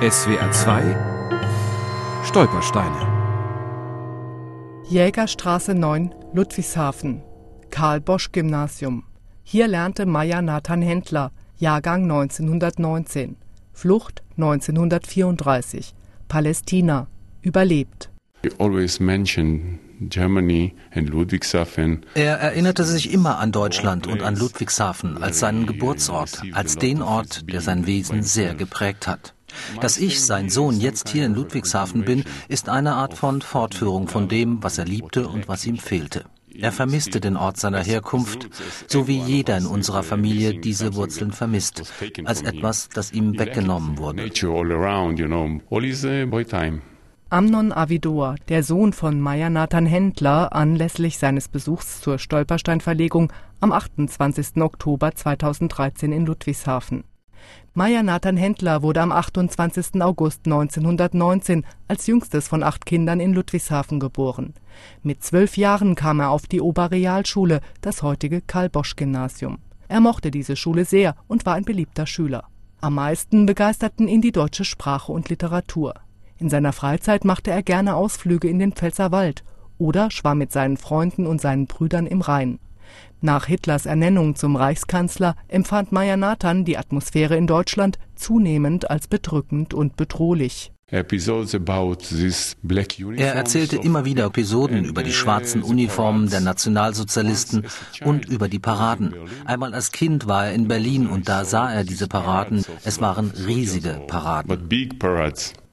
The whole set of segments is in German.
SWR 2 Stolpersteine Jägerstraße 9, Ludwigshafen. Karl Bosch Gymnasium. Hier lernte Maya Nathan Händler, Jahrgang 1919. Flucht 1934. Palästina. Überlebt. Er erinnerte sich immer an Deutschland und an Ludwigshafen als seinen Geburtsort, als den Ort, der sein Wesen sehr geprägt hat. Dass ich, sein Sohn, jetzt hier in Ludwigshafen bin, ist eine Art von Fortführung von dem, was er liebte und was ihm fehlte. Er vermisste den Ort seiner Herkunft, so wie jeder in unserer Familie diese Wurzeln vermisst, als etwas, das ihm weggenommen wurde. Amnon Avidor, der Sohn von Meier Nathan Händler, anlässlich seines Besuchs zur Stolpersteinverlegung am 28. Oktober 2013 in Ludwigshafen. Meier Nathan Händler wurde am 28. August 1919 als jüngstes von acht Kindern in Ludwigshafen geboren. Mit zwölf Jahren kam er auf die Oberrealschule, das heutige Karl-Bosch-Gymnasium. Er mochte diese Schule sehr und war ein beliebter Schüler. Am meisten begeisterten ihn die deutsche Sprache und Literatur. In seiner Freizeit machte er gerne Ausflüge in den Pfälzerwald oder schwamm mit seinen Freunden und seinen Brüdern im Rhein. Nach Hitlers Ernennung zum Reichskanzler empfand Meyer Nathan die Atmosphäre in Deutschland zunehmend als bedrückend und bedrohlich. Er erzählte immer wieder Episoden über die schwarzen Uniformen der Nationalsozialisten und über die Paraden. Einmal als Kind war er in Berlin und da sah er diese Paraden. Es waren riesige Paraden.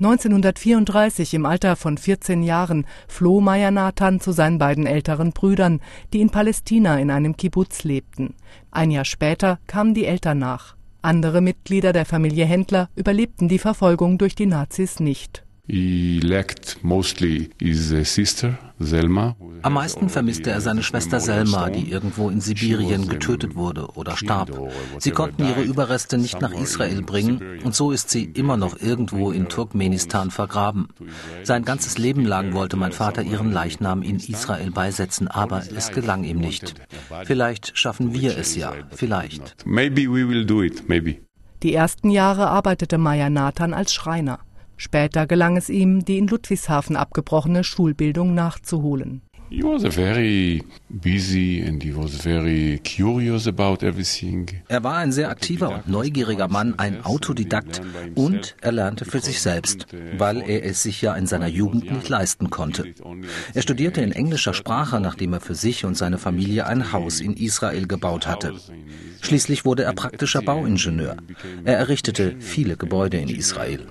1934, im Alter von 14 Jahren, floh Meyer Nathan zu seinen beiden älteren Brüdern, die in Palästina in einem Kibbutz lebten. Ein Jahr später kamen die Eltern nach. Andere Mitglieder der Familie Händler überlebten die Verfolgung durch die Nazis nicht. Am meisten vermisste er seine Schwester Selma, die irgendwo in Sibirien getötet wurde oder starb. Sie konnten ihre Überreste nicht nach Israel bringen und so ist sie immer noch irgendwo in Turkmenistan vergraben. Sein ganzes Leben lang wollte mein Vater ihren Leichnam in Israel beisetzen, aber es gelang ihm nicht. Vielleicht schaffen wir es ja, vielleicht. Die ersten Jahre arbeitete Maya Nathan als Schreiner. Später gelang es ihm, die in Ludwigshafen abgebrochene Schulbildung nachzuholen. He was a very busy and he was very curious about everything. Er war ein sehr aktiver und neugieriger Mann, ein Autodidakt und er lernte für sich selbst, weil er es sich ja in seiner Jugend nicht leisten konnte. Er studierte in englischer Sprache, nachdem er für sich und seine Familie ein Haus in Israel gebaut hatte. Schließlich wurde er praktischer Bauingenieur. Er errichtete viele Gebäude in Israel.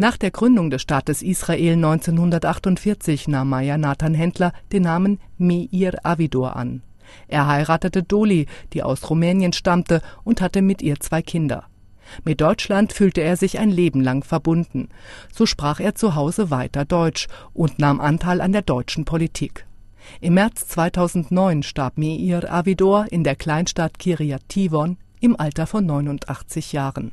Nach der Gründung des Staates Israel 1948 nahm Maya Nathan Händler den Namen Meir Avidor an. Er heiratete Doli, die aus Rumänien stammte, und hatte mit ihr zwei Kinder. Mit Deutschland fühlte er sich ein Leben lang verbunden. So sprach er zu Hause weiter Deutsch und nahm Anteil an der deutschen Politik. Im März 2009 starb Meir Avidor in der Kleinstadt Kiryat Tivon im Alter von 89 Jahren.